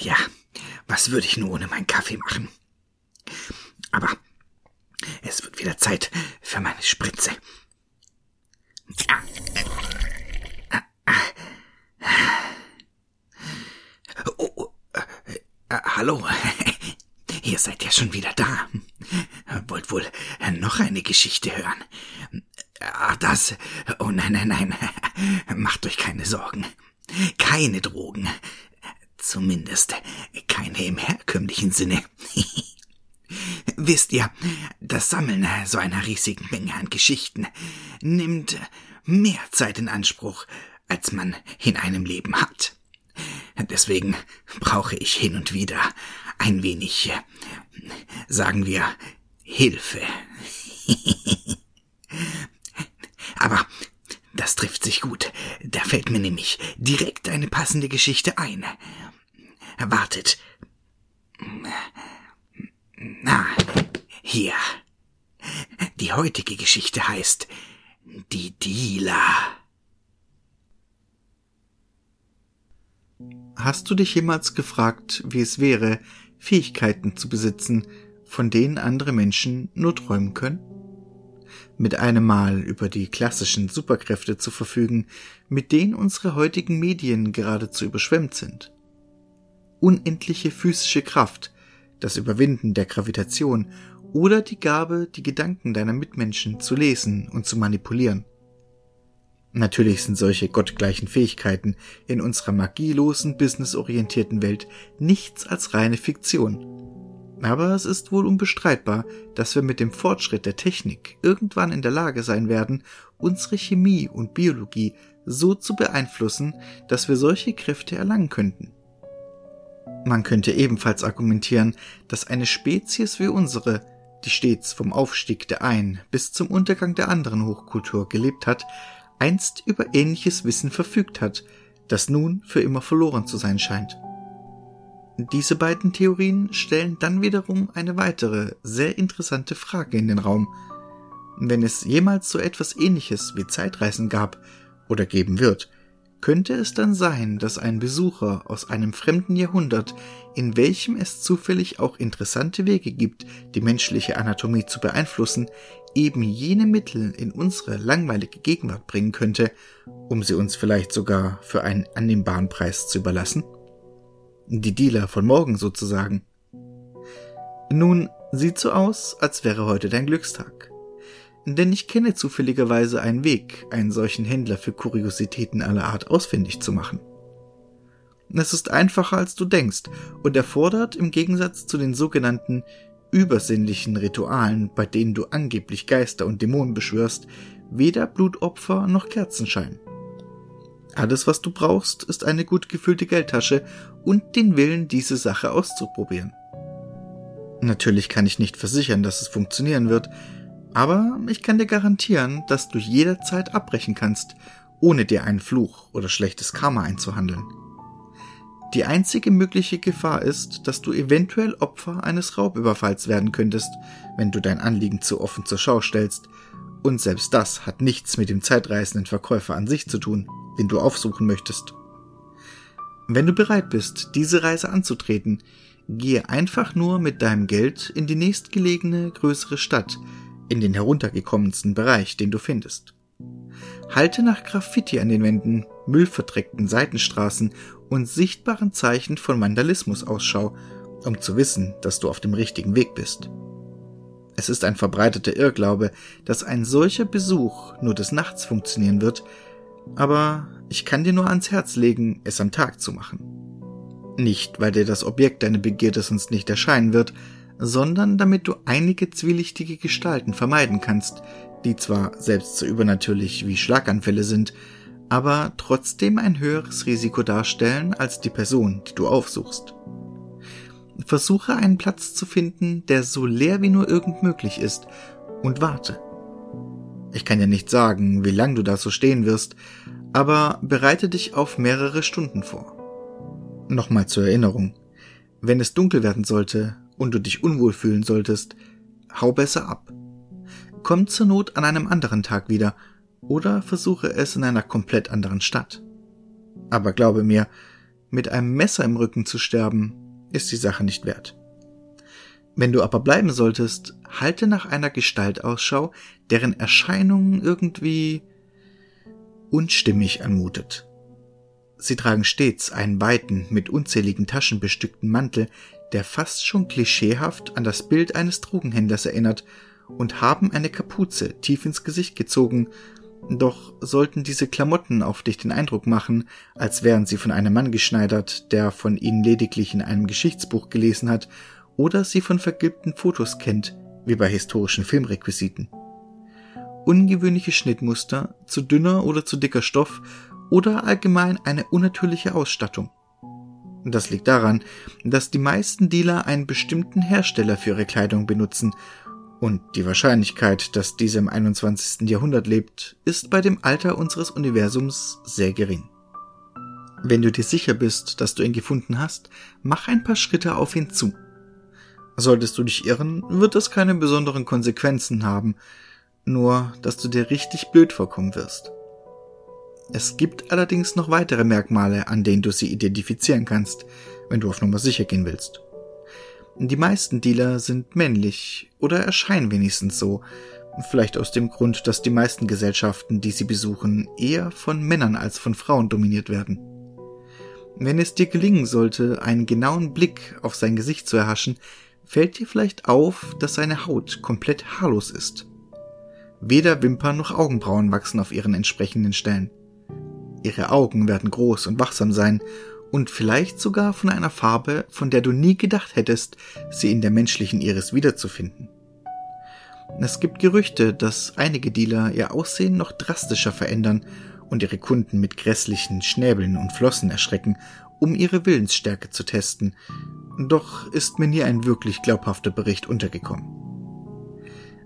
Ja, was würde ich nur ohne meinen Kaffee machen? Aber es wird wieder Zeit für meine Spritze. Oh, oh, äh, äh, hallo, ihr seid ja schon wieder da. Wollt wohl noch eine Geschichte hören? Ach, das. Oh nein, nein, nein. Macht euch keine Sorgen. Keine Drogen. Zumindest keine im herkömmlichen Sinne. Wisst ihr, das Sammeln so einer riesigen Menge an Geschichten nimmt mehr Zeit in Anspruch, als man in einem Leben hat. Deswegen brauche ich hin und wieder ein wenig, sagen wir, Hilfe. Aber das trifft sich gut. Da fällt mir nämlich direkt eine passende Geschichte ein. Wartet. Na, hier. Die heutige Geschichte heißt Die Dealer. Hast du dich jemals gefragt, wie es wäre, Fähigkeiten zu besitzen, von denen andere Menschen nur träumen können? Mit einem Mal über die klassischen Superkräfte zu verfügen, mit denen unsere heutigen Medien geradezu überschwemmt sind. Unendliche physische Kraft, das Überwinden der Gravitation oder die Gabe, die Gedanken deiner Mitmenschen zu lesen und zu manipulieren. Natürlich sind solche gottgleichen Fähigkeiten in unserer magielosen, businessorientierten Welt nichts als reine Fiktion. Aber es ist wohl unbestreitbar, dass wir mit dem Fortschritt der Technik irgendwann in der Lage sein werden, unsere Chemie und Biologie so zu beeinflussen, dass wir solche Kräfte erlangen könnten. Man könnte ebenfalls argumentieren, dass eine Spezies wie unsere, die stets vom Aufstieg der einen bis zum Untergang der anderen Hochkultur gelebt hat, einst über ähnliches Wissen verfügt hat, das nun für immer verloren zu sein scheint. Diese beiden Theorien stellen dann wiederum eine weitere, sehr interessante Frage in den Raum. Wenn es jemals so etwas ähnliches wie Zeitreisen gab oder geben wird, könnte es dann sein, dass ein Besucher aus einem fremden Jahrhundert, in welchem es zufällig auch interessante Wege gibt, die menschliche Anatomie zu beeinflussen, eben jene Mittel in unsere langweilige Gegenwart bringen könnte, um sie uns vielleicht sogar für einen annehmbaren Preis zu überlassen? Die Dealer von morgen sozusagen. Nun, sieht so aus, als wäre heute dein Glückstag denn ich kenne zufälligerweise einen Weg, einen solchen Händler für Kuriositäten aller Art ausfindig zu machen. Es ist einfacher als du denkst und erfordert im Gegensatz zu den sogenannten übersinnlichen Ritualen, bei denen du angeblich Geister und Dämonen beschwörst, weder Blutopfer noch Kerzenschein. Alles, was du brauchst, ist eine gut gefüllte Geldtasche und den Willen, diese Sache auszuprobieren. Natürlich kann ich nicht versichern, dass es funktionieren wird, aber ich kann dir garantieren, dass du jederzeit abbrechen kannst, ohne dir einen Fluch oder schlechtes Karma einzuhandeln. Die einzige mögliche Gefahr ist, dass du eventuell Opfer eines Raubüberfalls werden könntest, wenn du dein Anliegen zu offen zur Schau stellst, und selbst das hat nichts mit dem zeitreisenden Verkäufer an sich zu tun, den du aufsuchen möchtest. Wenn du bereit bist, diese Reise anzutreten, gehe einfach nur mit deinem Geld in die nächstgelegene größere Stadt, in den heruntergekommensten Bereich, den du findest. Halte nach Graffiti an den Wänden, müllverdreckten Seitenstraßen und sichtbaren Zeichen von Vandalismus Ausschau, um zu wissen, dass du auf dem richtigen Weg bist. Es ist ein verbreiteter Irrglaube, dass ein solcher Besuch nur des Nachts funktionieren wird, aber ich kann dir nur ans Herz legen, es am Tag zu machen. Nicht, weil dir das Objekt deine Begierde sonst nicht erscheinen wird, sondern damit du einige zwielichtige Gestalten vermeiden kannst, die zwar selbst so übernatürlich wie Schlaganfälle sind, aber trotzdem ein höheres Risiko darstellen als die Person, die du aufsuchst. Versuche einen Platz zu finden, der so leer wie nur irgend möglich ist, und warte. Ich kann ja nicht sagen, wie lang du da so stehen wirst, aber bereite dich auf mehrere Stunden vor. Nochmal zur Erinnerung. Wenn es dunkel werden sollte und du dich unwohl fühlen solltest, hau besser ab. Komm zur Not an einem anderen Tag wieder oder versuche es in einer komplett anderen Stadt. Aber glaube mir, Mit einem Messer im Rücken zu sterben, ist die Sache nicht wert. Wenn du aber bleiben solltest, halte nach einer Gestalt Ausschau, deren Erscheinung irgendwie unstimmig anmutet. Sie tragen stets einen weiten, mit unzähligen Taschen bestückten Mantel, der fast schon klischeehaft an das Bild eines Drogenhändlers erinnert, und haben eine Kapuze tief ins Gesicht gezogen, doch sollten diese Klamotten auf dich den Eindruck machen, als wären sie von einem Mann geschneidert, der von ihnen lediglich in einem Geschichtsbuch gelesen hat oder sie von vergilbten Fotos kennt, wie bei historischen Filmrequisiten. Ungewöhnliche Schnittmuster, zu dünner oder zu dicker Stoff oder allgemein eine unnatürliche Ausstattung. Das liegt daran, dass die meisten Dealer einen bestimmten Hersteller für ihre Kleidung benutzen und die Wahrscheinlichkeit, dass diese im 21. Jahrhundert lebt, ist bei dem Alter unseres Universums sehr gering. Wenn du dir sicher bist, dass du ihn gefunden hast, mach ein paar Schritte auf ihn zu. Solltest du dich irren, wird das keine besonderen Konsequenzen haben, nur dass du dir richtig blöd vorkommen wirst. Es gibt allerdings noch weitere Merkmale, an denen du sie identifizieren kannst, wenn du auf Nummer sicher gehen willst. Die meisten Dealer sind männlich oder erscheinen wenigstens so. Vielleicht aus dem Grund, dass die meisten Gesellschaften, die sie besuchen, eher von Männern als von Frauen dominiert werden. Wenn es dir gelingen sollte, einen genauen Blick auf sein Gesicht zu erhaschen, fällt dir vielleicht auf, dass seine Haut komplett haarlos ist. Weder Wimpern noch Augenbrauen wachsen auf ihren entsprechenden Stellen. Ihre Augen werden groß und wachsam sein und vielleicht sogar von einer Farbe, von der du nie gedacht hättest, sie in der menschlichen Iris wiederzufinden. Es gibt Gerüchte, dass einige Dealer ihr Aussehen noch drastischer verändern und ihre Kunden mit grässlichen Schnäbeln und Flossen erschrecken, um ihre Willensstärke zu testen, doch ist mir nie ein wirklich glaubhafter Bericht untergekommen.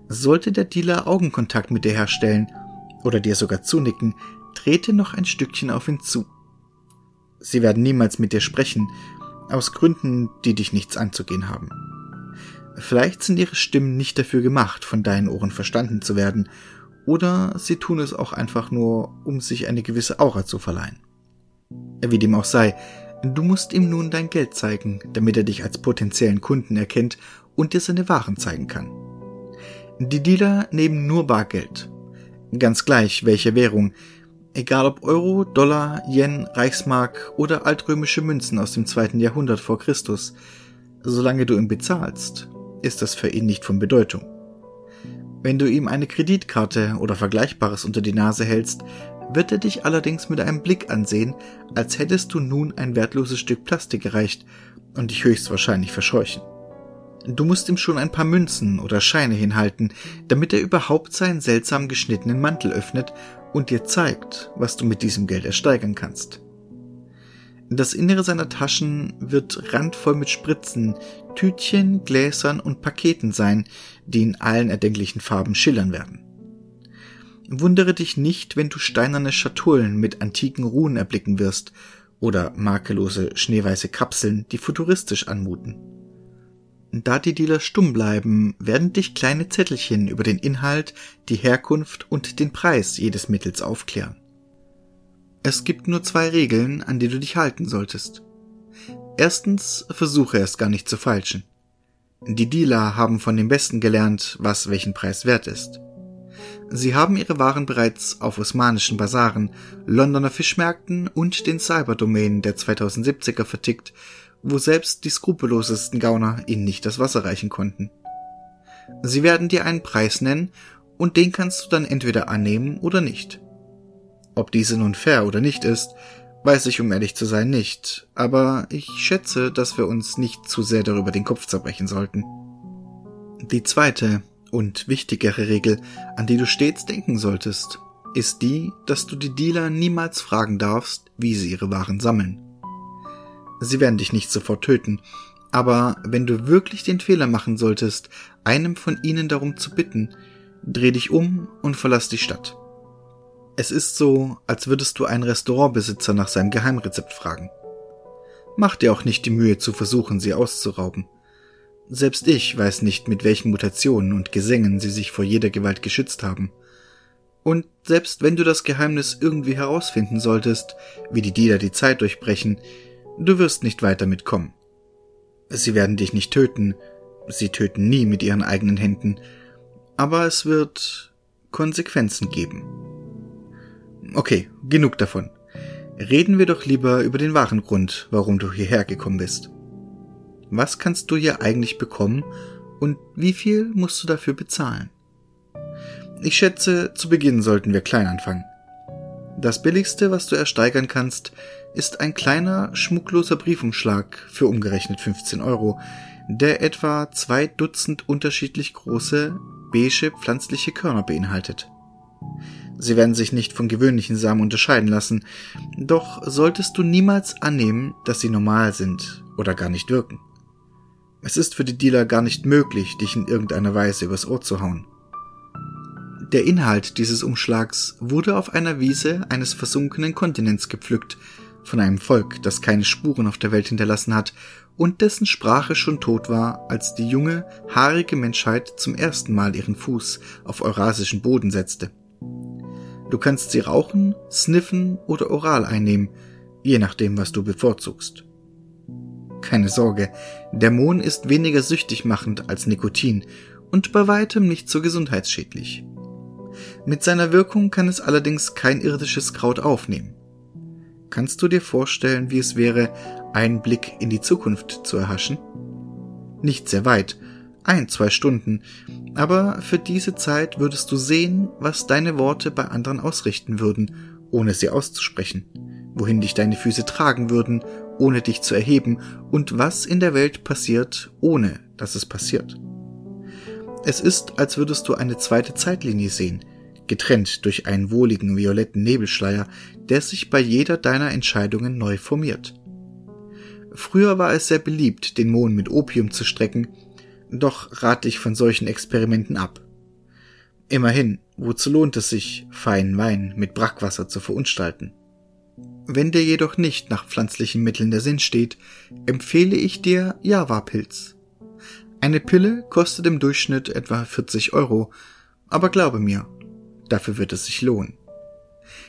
Sollte der Dealer Augenkontakt mit dir herstellen oder dir sogar zunicken, trete noch ein Stückchen auf ihn zu. Sie werden niemals mit dir sprechen, aus Gründen, die dich nichts anzugehen haben. Vielleicht sind ihre Stimmen nicht dafür gemacht, von deinen Ohren verstanden zu werden, oder sie tun es auch einfach nur, um sich eine gewisse Aura zu verleihen. Wie dem auch sei, du musst ihm nun dein Geld zeigen, damit er dich als potenziellen Kunden erkennt und dir seine Waren zeigen kann. Die Dealer nehmen nur Bargeld. Ganz gleich, welche Währung, Egal ob Euro, Dollar, Yen, Reichsmark oder altrömische Münzen aus dem zweiten Jahrhundert vor Christus, solange du ihn bezahlst, ist das für ihn nicht von Bedeutung. Wenn du ihm eine Kreditkarte oder Vergleichbares unter die Nase hältst, wird er dich allerdings mit einem Blick ansehen, als hättest du nun ein wertloses Stück Plastik gereicht und dich höchstwahrscheinlich verscheuchen. Du musst ihm schon ein paar Münzen oder Scheine hinhalten, damit er überhaupt seinen seltsam geschnittenen Mantel öffnet und dir zeigt, was du mit diesem Geld ersteigern kannst. Das Innere seiner Taschen wird randvoll mit Spritzen, Tütchen, Gläsern und Paketen sein, die in allen erdenklichen Farben schillern werden. Wundere dich nicht, wenn du steinerne Schatullen mit antiken Ruhen erblicken wirst oder makellose schneeweiße Kapseln, die futuristisch anmuten. Da die Dealer stumm bleiben, werden dich kleine Zettelchen über den Inhalt, die Herkunft und den Preis jedes Mittels aufklären. Es gibt nur zwei Regeln, an die du dich halten solltest. Erstens, versuche erst gar nicht zu falschen. Die Dealer haben von den Besten gelernt, was welchen Preis wert ist. Sie haben ihre Waren bereits auf osmanischen Basaren, Londoner Fischmärkten und den Cyberdomänen der 2070er vertickt wo selbst die skrupellosesten Gauner ihnen nicht das Wasser reichen konnten. Sie werden dir einen Preis nennen und den kannst du dann entweder annehmen oder nicht. Ob diese nun fair oder nicht ist, weiß ich um ehrlich zu sein nicht, aber ich schätze, dass wir uns nicht zu sehr darüber den Kopf zerbrechen sollten. Die zweite und wichtigere Regel, an die du stets denken solltest, ist die, dass du die Dealer niemals fragen darfst, wie sie ihre Waren sammeln. Sie werden dich nicht sofort töten, aber wenn du wirklich den Fehler machen solltest, einem von ihnen darum zu bitten, dreh dich um und verlass die Stadt. Es ist so, als würdest du einen Restaurantbesitzer nach seinem Geheimrezept fragen. Mach dir auch nicht die Mühe zu versuchen, sie auszurauben. Selbst ich weiß nicht, mit welchen Mutationen und Gesängen sie sich vor jeder Gewalt geschützt haben. Und selbst wenn du das Geheimnis irgendwie herausfinden solltest, wie die Dealer die Zeit durchbrechen, Du wirst nicht weiter mitkommen. Sie werden dich nicht töten, sie töten nie mit ihren eigenen Händen, aber es wird Konsequenzen geben. Okay, genug davon. Reden wir doch lieber über den wahren Grund, warum du hierher gekommen bist. Was kannst du hier eigentlich bekommen und wie viel musst du dafür bezahlen? Ich schätze, zu Beginn sollten wir klein anfangen. Das billigste, was du ersteigern kannst, ist ein kleiner, schmuckloser Briefumschlag für umgerechnet 15 Euro, der etwa zwei Dutzend unterschiedlich große, beige pflanzliche Körner beinhaltet. Sie werden sich nicht von gewöhnlichen Samen unterscheiden lassen, doch solltest du niemals annehmen, dass sie normal sind oder gar nicht wirken. Es ist für die Dealer gar nicht möglich, dich in irgendeiner Weise übers Ohr zu hauen. Der Inhalt dieses Umschlags wurde auf einer Wiese eines versunkenen Kontinents gepflückt, von einem Volk, das keine Spuren auf der Welt hinterlassen hat und dessen Sprache schon tot war, als die junge, haarige Menschheit zum ersten Mal ihren Fuß auf eurasischen Boden setzte. Du kannst sie rauchen, sniffen oder oral einnehmen, je nachdem, was du bevorzugst. Keine Sorge, der Mohn ist weniger süchtig machend als Nikotin und bei weitem nicht so gesundheitsschädlich. Mit seiner Wirkung kann es allerdings kein irdisches Kraut aufnehmen. Kannst du dir vorstellen, wie es wäre, einen Blick in die Zukunft zu erhaschen? Nicht sehr weit, ein, zwei Stunden, aber für diese Zeit würdest du sehen, was deine Worte bei anderen ausrichten würden, ohne sie auszusprechen, wohin dich deine Füße tragen würden, ohne dich zu erheben, und was in der Welt passiert, ohne dass es passiert. Es ist, als würdest du eine zweite Zeitlinie sehen, getrennt durch einen wohligen violetten Nebelschleier, der sich bei jeder deiner Entscheidungen neu formiert. Früher war es sehr beliebt, den Mond mit Opium zu strecken, doch rate ich von solchen Experimenten ab. Immerhin, wozu lohnt es sich, feinen Wein mit Brackwasser zu verunstalten? Wenn dir jedoch nicht nach pflanzlichen Mitteln der Sinn steht, empfehle ich dir Java-Pilz. Eine Pille kostet im Durchschnitt etwa 40 Euro, aber glaube mir, dafür wird es sich lohnen.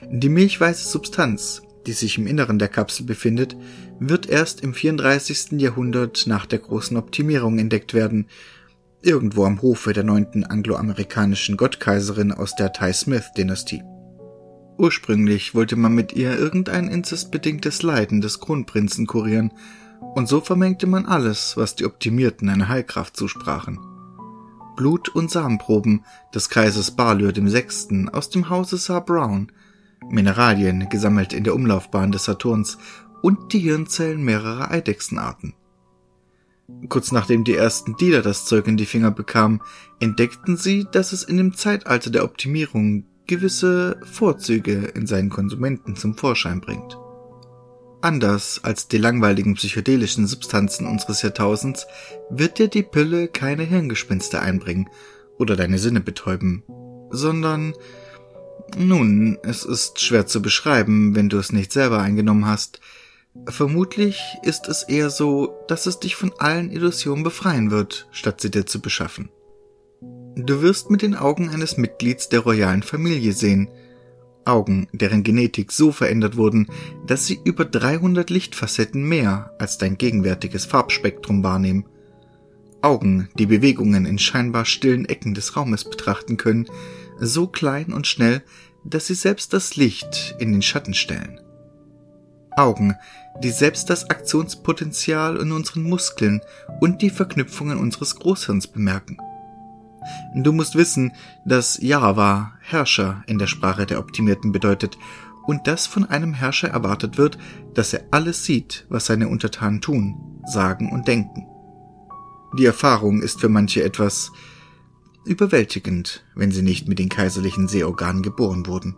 Die milchweiße Substanz, die sich im Inneren der Kapsel befindet, wird erst im 34. Jahrhundert nach der großen Optimierung entdeckt werden, irgendwo am Hofe der neunten angloamerikanischen Gottkaiserin aus der Ty Smith-Dynastie. Ursprünglich wollte man mit ihr irgendein inzestbedingtes Leiden des Kronprinzen kurieren, und so vermengte man alles, was die Optimierten eine Heilkraft zusprachen. Blut- und Samenproben des Kaisers Balür VI. aus dem Hause Sir Brown, Mineralien gesammelt in der Umlaufbahn des Saturns und die Hirnzellen mehrerer Eidechsenarten. Kurz nachdem die ersten Dealer das Zeug in die Finger bekamen, entdeckten sie, dass es in dem Zeitalter der Optimierung gewisse Vorzüge in seinen Konsumenten zum Vorschein bringt. Anders als die langweiligen psychedelischen Substanzen unseres Jahrtausends wird dir die Pille keine Hirngespinste einbringen oder deine Sinne betäuben, sondern nun, es ist schwer zu beschreiben, wenn du es nicht selber eingenommen hast. Vermutlich ist es eher so, dass es dich von allen Illusionen befreien wird, statt sie dir zu beschaffen. Du wirst mit den Augen eines Mitglieds der royalen Familie sehen, Augen, deren Genetik so verändert wurden, dass sie über 300 Lichtfacetten mehr als dein gegenwärtiges Farbspektrum wahrnehmen. Augen, die Bewegungen in scheinbar stillen Ecken des Raumes betrachten können, so klein und schnell, dass sie selbst das Licht in den Schatten stellen. Augen, die selbst das Aktionspotenzial in unseren Muskeln und die Verknüpfungen unseres Großhirns bemerken. Du musst wissen, dass Java Herrscher in der Sprache der Optimierten bedeutet und dass von einem Herrscher erwartet wird, dass er alles sieht, was seine Untertanen tun, sagen und denken. Die Erfahrung ist für manche etwas, überwältigend, wenn sie nicht mit den kaiserlichen Sehorganen geboren wurden.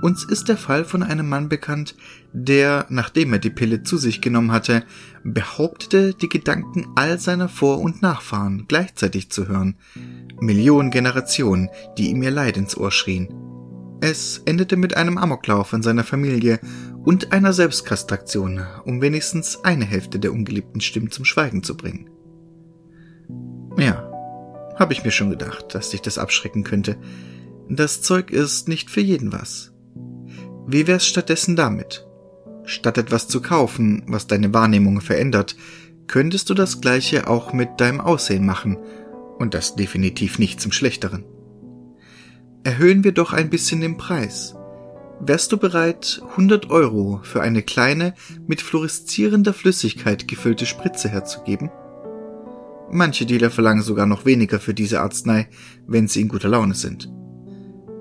Uns ist der Fall von einem Mann bekannt, der, nachdem er die Pille zu sich genommen hatte, behauptete, die Gedanken all seiner Vor- und Nachfahren gleichzeitig zu hören. Millionen Generationen, die ihm ihr Leid ins Ohr schrien. Es endete mit einem Amoklauf in seiner Familie und einer Selbstkastraktion, um wenigstens eine Hälfte der ungeliebten Stimmen zum Schweigen zu bringen. Ja, habe ich mir schon gedacht, dass dich das abschrecken könnte. Das Zeug ist nicht für jeden was. Wie wär's stattdessen damit? Statt etwas zu kaufen, was deine Wahrnehmung verändert, könntest du das gleiche auch mit deinem Aussehen machen, und das definitiv nicht zum Schlechteren. Erhöhen wir doch ein bisschen den Preis. Wärst du bereit, 100 Euro für eine kleine, mit fluoreszierender Flüssigkeit gefüllte Spritze herzugeben? Manche Dealer verlangen sogar noch weniger für diese Arznei, wenn sie in guter Laune sind.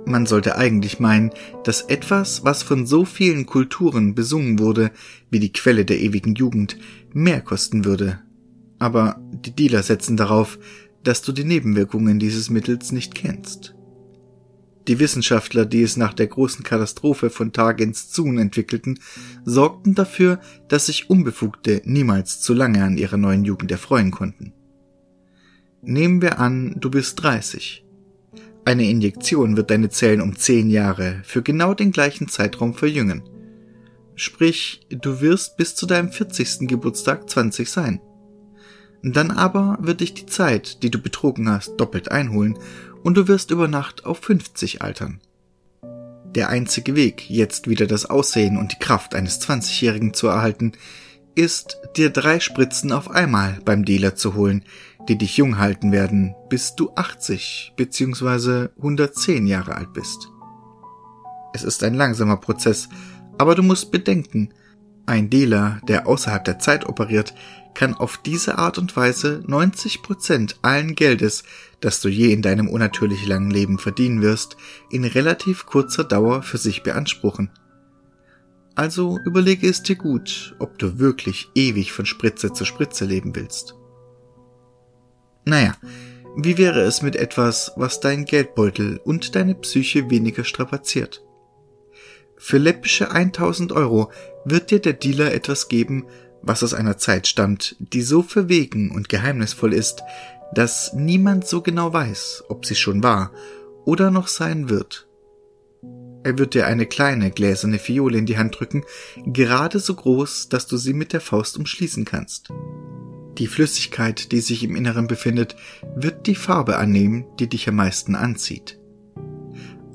Man sollte eigentlich meinen, dass etwas, was von so vielen Kulturen besungen wurde, wie die Quelle der ewigen Jugend, mehr kosten würde. Aber die Dealer setzen darauf, dass du die Nebenwirkungen dieses Mittels nicht kennst. Die Wissenschaftler, die es nach der großen Katastrophe von Targens Zun entwickelten, sorgten dafür, dass sich Unbefugte niemals zu lange an ihrer neuen Jugend erfreuen konnten. Nehmen wir an, du bist 30. Eine Injektion wird deine Zellen um 10 Jahre für genau den gleichen Zeitraum verjüngen. Sprich, du wirst bis zu deinem 40. Geburtstag 20 sein. Dann aber wird dich die Zeit, die du betrogen hast, doppelt einholen und du wirst über Nacht auf 50 altern. Der einzige Weg, jetzt wieder das Aussehen und die Kraft eines 20-Jährigen zu erhalten, ist, dir drei Spritzen auf einmal beim Dealer zu holen, die dich jung halten werden, bis du 80 bzw. 110 Jahre alt bist. Es ist ein langsamer Prozess, aber du musst bedenken, ein Dealer, der außerhalb der Zeit operiert, kann auf diese Art und Weise 90 Prozent allen Geldes, das du je in deinem unnatürlich langen Leben verdienen wirst, in relativ kurzer Dauer für sich beanspruchen. Also überlege es dir gut, ob du wirklich ewig von Spritze zu Spritze leben willst. Naja, wie wäre es mit etwas, was dein Geldbeutel und deine Psyche weniger strapaziert? Für läppische 1000 Euro wird dir der Dealer etwas geben, was aus einer Zeit stammt, die so verwegen und geheimnisvoll ist, dass niemand so genau weiß, ob sie schon war oder noch sein wird. Er wird dir eine kleine gläserne Fiole in die Hand drücken, gerade so groß, dass du sie mit der Faust umschließen kannst. Die Flüssigkeit, die sich im Inneren befindet, wird die Farbe annehmen, die dich am meisten anzieht.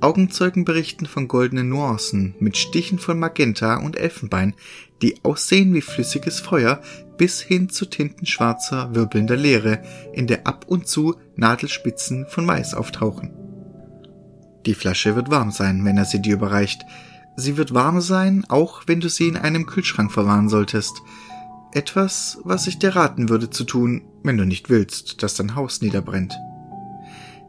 Augenzeugen berichten von goldenen Nuancen mit Stichen von Magenta und Elfenbein, die aussehen wie flüssiges Feuer, bis hin zu tintenschwarzer, wirbelnder Leere, in der ab und zu Nadelspitzen von Weiß auftauchen. Die Flasche wird warm sein, wenn er sie dir überreicht. Sie wird warm sein, auch wenn du sie in einem Kühlschrank verwahren solltest. Etwas, was ich dir raten würde zu tun, wenn du nicht willst, dass dein Haus niederbrennt.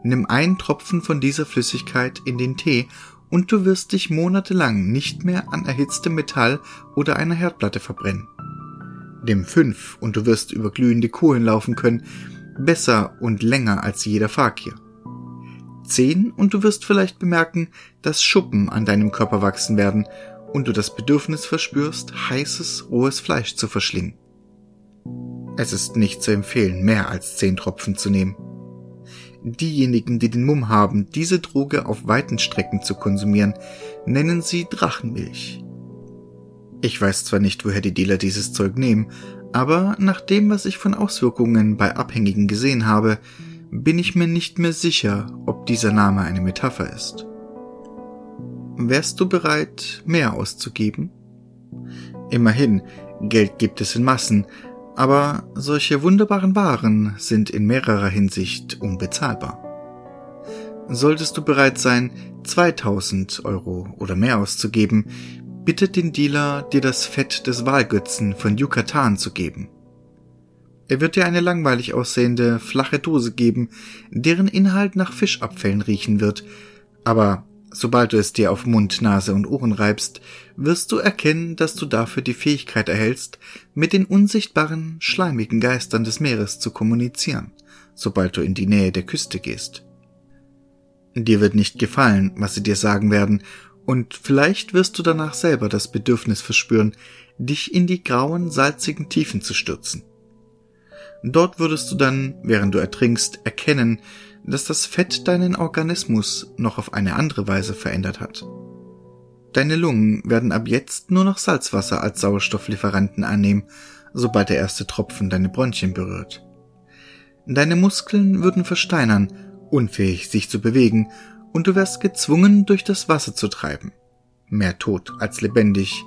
Nimm einen Tropfen von dieser Flüssigkeit in den Tee und du wirst dich monatelang nicht mehr an erhitztem Metall oder einer Herdplatte verbrennen. Nimm fünf und du wirst über glühende Kohlen laufen können, besser und länger als jeder Fakir. Zehn und du wirst vielleicht bemerken, dass Schuppen an deinem Körper wachsen werden und du das Bedürfnis verspürst, heißes, rohes Fleisch zu verschlingen. Es ist nicht zu empfehlen, mehr als zehn Tropfen zu nehmen. Diejenigen, die den Mumm haben, diese Droge auf weiten Strecken zu konsumieren, nennen sie Drachenmilch. Ich weiß zwar nicht, woher die Dealer dieses Zeug nehmen, aber nach dem, was ich von Auswirkungen bei Abhängigen gesehen habe, bin ich mir nicht mehr sicher, ob dieser Name eine Metapher ist. Wärst du bereit, mehr auszugeben? Immerhin, Geld gibt es in Massen, aber solche wunderbaren Waren sind in mehrerer Hinsicht unbezahlbar. Solltest du bereit sein, 2000 Euro oder mehr auszugeben, bittet den Dealer, dir das Fett des Wahlgötzen von Yucatan zu geben. Er wird dir eine langweilig aussehende, flache Dose geben, deren Inhalt nach Fischabfällen riechen wird, aber Sobald du es dir auf Mund, Nase und Ohren reibst, wirst du erkennen, dass du dafür die Fähigkeit erhältst, mit den unsichtbaren, schleimigen Geistern des Meeres zu kommunizieren, sobald du in die Nähe der Küste gehst. Dir wird nicht gefallen, was sie dir sagen werden, und vielleicht wirst du danach selber das Bedürfnis verspüren, dich in die grauen, salzigen Tiefen zu stürzen. Dort würdest du dann, während du ertrinkst, erkennen, dass das Fett deinen Organismus noch auf eine andere Weise verändert hat. Deine Lungen werden ab jetzt nur noch Salzwasser als Sauerstofflieferanten annehmen, sobald der erste Tropfen deine Bronchien berührt. Deine Muskeln würden versteinern, unfähig sich zu bewegen, und du wärst gezwungen, durch das Wasser zu treiben. Mehr tot als lebendig,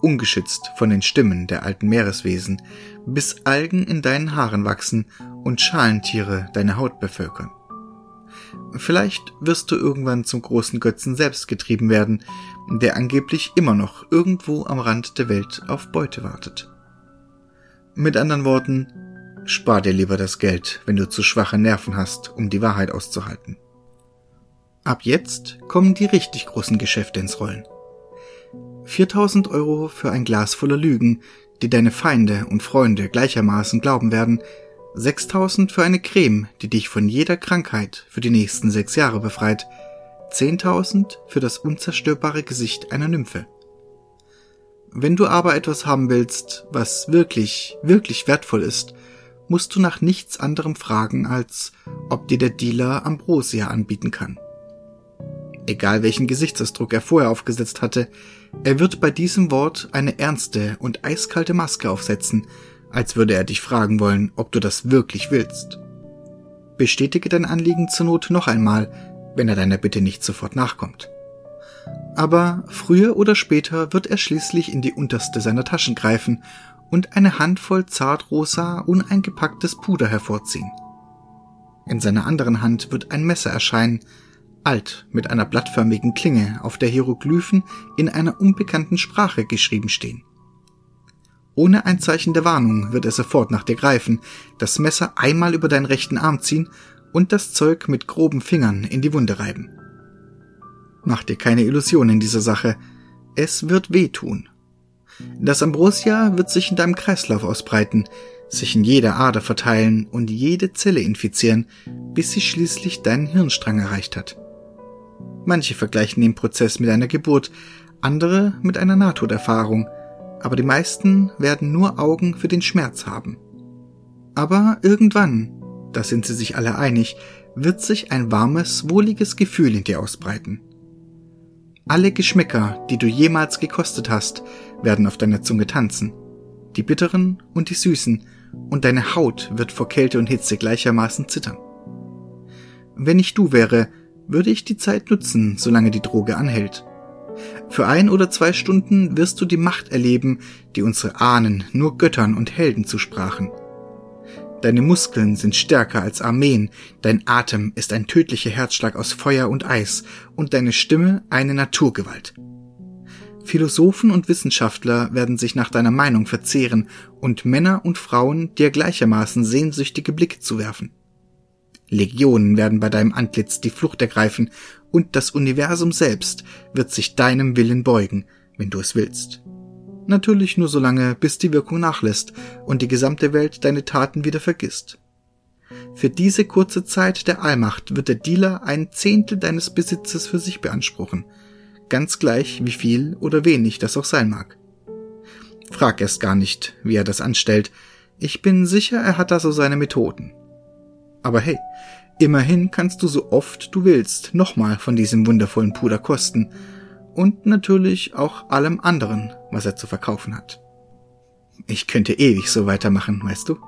ungeschützt von den Stimmen der alten Meereswesen, bis Algen in deinen Haaren wachsen und Schalentiere deine Haut bevölkern. Vielleicht wirst du irgendwann zum großen Götzen selbst getrieben werden, der angeblich immer noch irgendwo am Rand der Welt auf Beute wartet. Mit anderen Worten, spar dir lieber das Geld, wenn du zu schwache Nerven hast, um die Wahrheit auszuhalten. Ab jetzt kommen die richtig großen Geschäfte ins Rollen. 4000 Euro für ein Glas voller Lügen, die deine Feinde und Freunde gleichermaßen glauben werden, 6000 für eine Creme, die dich von jeder Krankheit für die nächsten sechs Jahre befreit, 10.000 für das unzerstörbare Gesicht einer Nymphe. Wenn du aber etwas haben willst, was wirklich, wirklich wertvoll ist, musst du nach nichts anderem fragen, als ob dir der Dealer Ambrosia anbieten kann. Egal welchen Gesichtsausdruck er vorher aufgesetzt hatte, er wird bei diesem Wort eine ernste und eiskalte Maske aufsetzen, als würde er dich fragen wollen, ob du das wirklich willst. Bestätige dein Anliegen zur Not noch einmal, wenn er deiner Bitte nicht sofort nachkommt. Aber früher oder später wird er schließlich in die unterste seiner Taschen greifen und eine Handvoll zartrosa, uneingepacktes Puder hervorziehen. In seiner anderen Hand wird ein Messer erscheinen, alt mit einer blattförmigen Klinge, auf der Hieroglyphen in einer unbekannten Sprache geschrieben stehen. Ohne ein Zeichen der Warnung wird er sofort nach dir greifen, das Messer einmal über deinen rechten Arm ziehen und das Zeug mit groben Fingern in die Wunde reiben. Mach dir keine Illusionen in dieser Sache. Es wird wehtun. Das Ambrosia wird sich in deinem Kreislauf ausbreiten, sich in jeder Ader verteilen und jede Zelle infizieren, bis sie schließlich deinen Hirnstrang erreicht hat. Manche vergleichen den Prozess mit einer Geburt, andere mit einer Nahtoderfahrung, aber die meisten werden nur Augen für den Schmerz haben. Aber irgendwann, da sind sie sich alle einig, wird sich ein warmes, wohliges Gefühl in dir ausbreiten. Alle Geschmäcker, die du jemals gekostet hast, werden auf deiner Zunge tanzen. Die bitteren und die süßen, und deine Haut wird vor Kälte und Hitze gleichermaßen zittern. Wenn ich du wäre, würde ich die Zeit nutzen, solange die Droge anhält. Für ein oder zwei Stunden wirst du die Macht erleben, die unsere Ahnen nur Göttern und Helden zusprachen. Deine Muskeln sind stärker als Armeen, dein Atem ist ein tödlicher Herzschlag aus Feuer und Eis und deine Stimme eine Naturgewalt. Philosophen und Wissenschaftler werden sich nach deiner Meinung verzehren und Männer und Frauen dir gleichermaßen sehnsüchtige Blicke zuwerfen. Legionen werden bei deinem Antlitz die Flucht ergreifen und das Universum selbst wird sich deinem Willen beugen, wenn du es willst. Natürlich nur so lange, bis die Wirkung nachlässt und die gesamte Welt deine Taten wieder vergisst. Für diese kurze Zeit der Allmacht wird der Dealer ein Zehntel deines Besitzes für sich beanspruchen, ganz gleich wie viel oder wenig das auch sein mag. Frag erst gar nicht, wie er das anstellt, ich bin sicher, er hat da so seine Methoden. Aber hey, immerhin kannst du so oft du willst nochmal von diesem wundervollen Puder kosten und natürlich auch allem anderen, was er zu verkaufen hat. Ich könnte ewig so weitermachen, weißt du?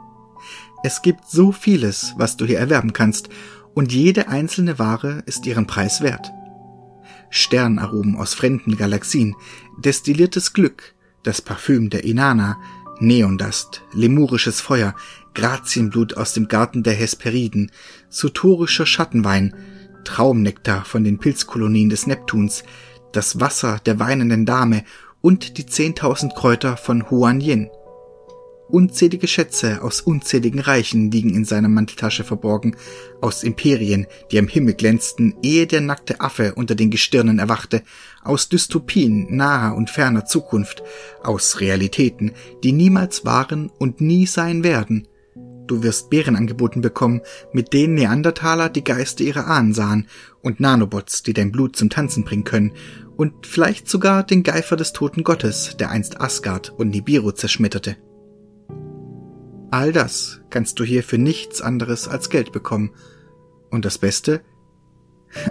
Es gibt so vieles, was du hier erwerben kannst, und jede einzelne Ware ist ihren Preis wert. Sternaromen aus fremden Galaxien, destilliertes Glück, das Parfüm der Inanna, Neondust, lemurisches Feuer, Grazienblut aus dem Garten der Hesperiden, sutorischer Schattenwein, Traumnektar von den Pilzkolonien des Neptuns, das Wasser der weinenden Dame und die zehntausend Kräuter von Huan Yin. Unzählige Schätze aus unzähligen Reichen liegen in seiner Manteltasche verborgen, aus Imperien, die am Himmel glänzten, ehe der nackte Affe unter den Gestirnen erwachte, aus Dystopien naher und ferner Zukunft, aus Realitäten, die niemals waren und nie sein werden. Du wirst Bären angeboten bekommen, mit denen Neandertaler die Geister ihrer Ahnen sahen, und Nanobots, die dein Blut zum Tanzen bringen können, und vielleicht sogar den Geifer des toten Gottes, der einst Asgard und Nibiru zerschmetterte. All das kannst du hier für nichts anderes als Geld bekommen. Und das Beste?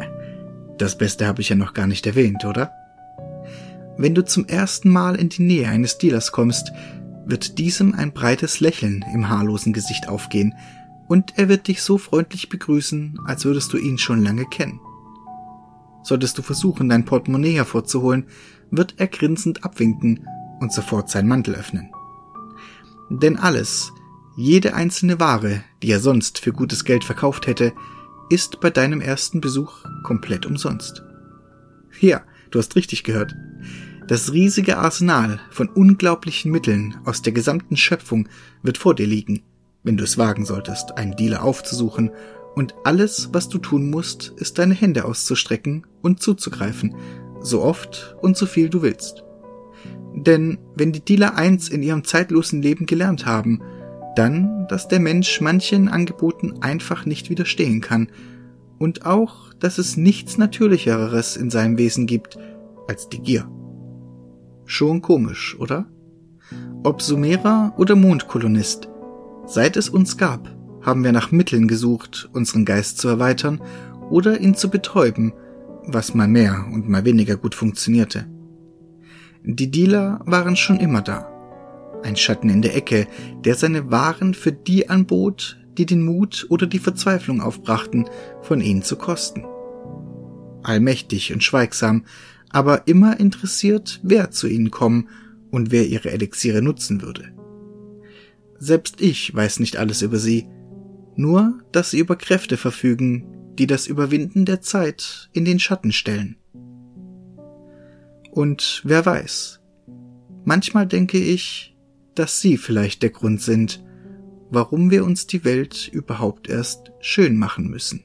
Das Beste habe ich ja noch gar nicht erwähnt, oder? Wenn du zum ersten Mal in die Nähe eines Dealers kommst, wird diesem ein breites Lächeln im haarlosen Gesicht aufgehen, und er wird dich so freundlich begrüßen, als würdest du ihn schon lange kennen. Solltest du versuchen, dein Portemonnaie hervorzuholen, wird er grinsend abwinken und sofort seinen Mantel öffnen. Denn alles, jede einzelne Ware, die er sonst für gutes Geld verkauft hätte, ist bei deinem ersten Besuch komplett umsonst. Ja, du hast richtig gehört. Das riesige Arsenal von unglaublichen Mitteln aus der gesamten Schöpfung wird vor dir liegen, wenn du es wagen solltest, einen Dealer aufzusuchen, und alles, was du tun musst, ist deine Hände auszustrecken und zuzugreifen, so oft und so viel du willst. Denn wenn die Dealer eins in ihrem zeitlosen Leben gelernt haben, dann, dass der Mensch manchen Angeboten einfach nicht widerstehen kann und auch, dass es nichts Natürlicheres in seinem Wesen gibt als die Gier. Schon komisch, oder? Ob Sumerer oder Mondkolonist, seit es uns gab, haben wir nach Mitteln gesucht, unseren Geist zu erweitern oder ihn zu betäuben, was mal mehr und mal weniger gut funktionierte. Die Dealer waren schon immer da. Ein Schatten in der Ecke, der seine Waren für die anbot, die den Mut oder die Verzweiflung aufbrachten, von ihnen zu kosten. Allmächtig und schweigsam, aber immer interessiert, wer zu ihnen kommen und wer ihre Elixiere nutzen würde. Selbst ich weiß nicht alles über sie, nur dass sie über Kräfte verfügen, die das Überwinden der Zeit in den Schatten stellen. Und wer weiß, manchmal denke ich, dass sie vielleicht der Grund sind, warum wir uns die Welt überhaupt erst schön machen müssen.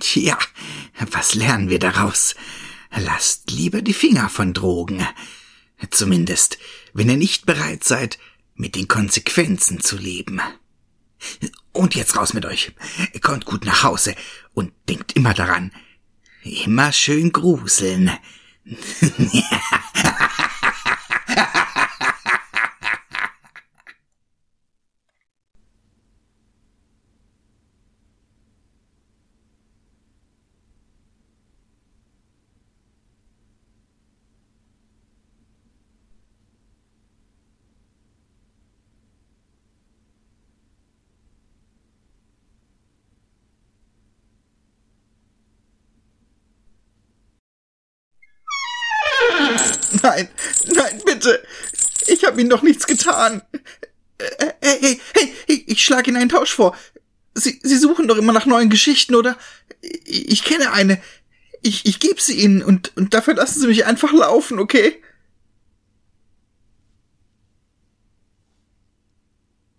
Tja, was lernen wir daraus? Lasst lieber die Finger von Drogen. Zumindest, wenn ihr nicht bereit seid, mit den Konsequenzen zu leben. Und jetzt raus mit euch. Kommt gut nach Hause und denkt immer daran. Immer schön gruseln. 哈 哈 habe Ihnen doch nichts getan. Hey, hey, hey, hey ich schlage Ihnen einen Tausch vor. Sie, Sie suchen doch immer nach neuen Geschichten, oder? Ich, ich kenne eine. Ich, ich gebe sie Ihnen und, und dafür lassen Sie mich einfach laufen, okay?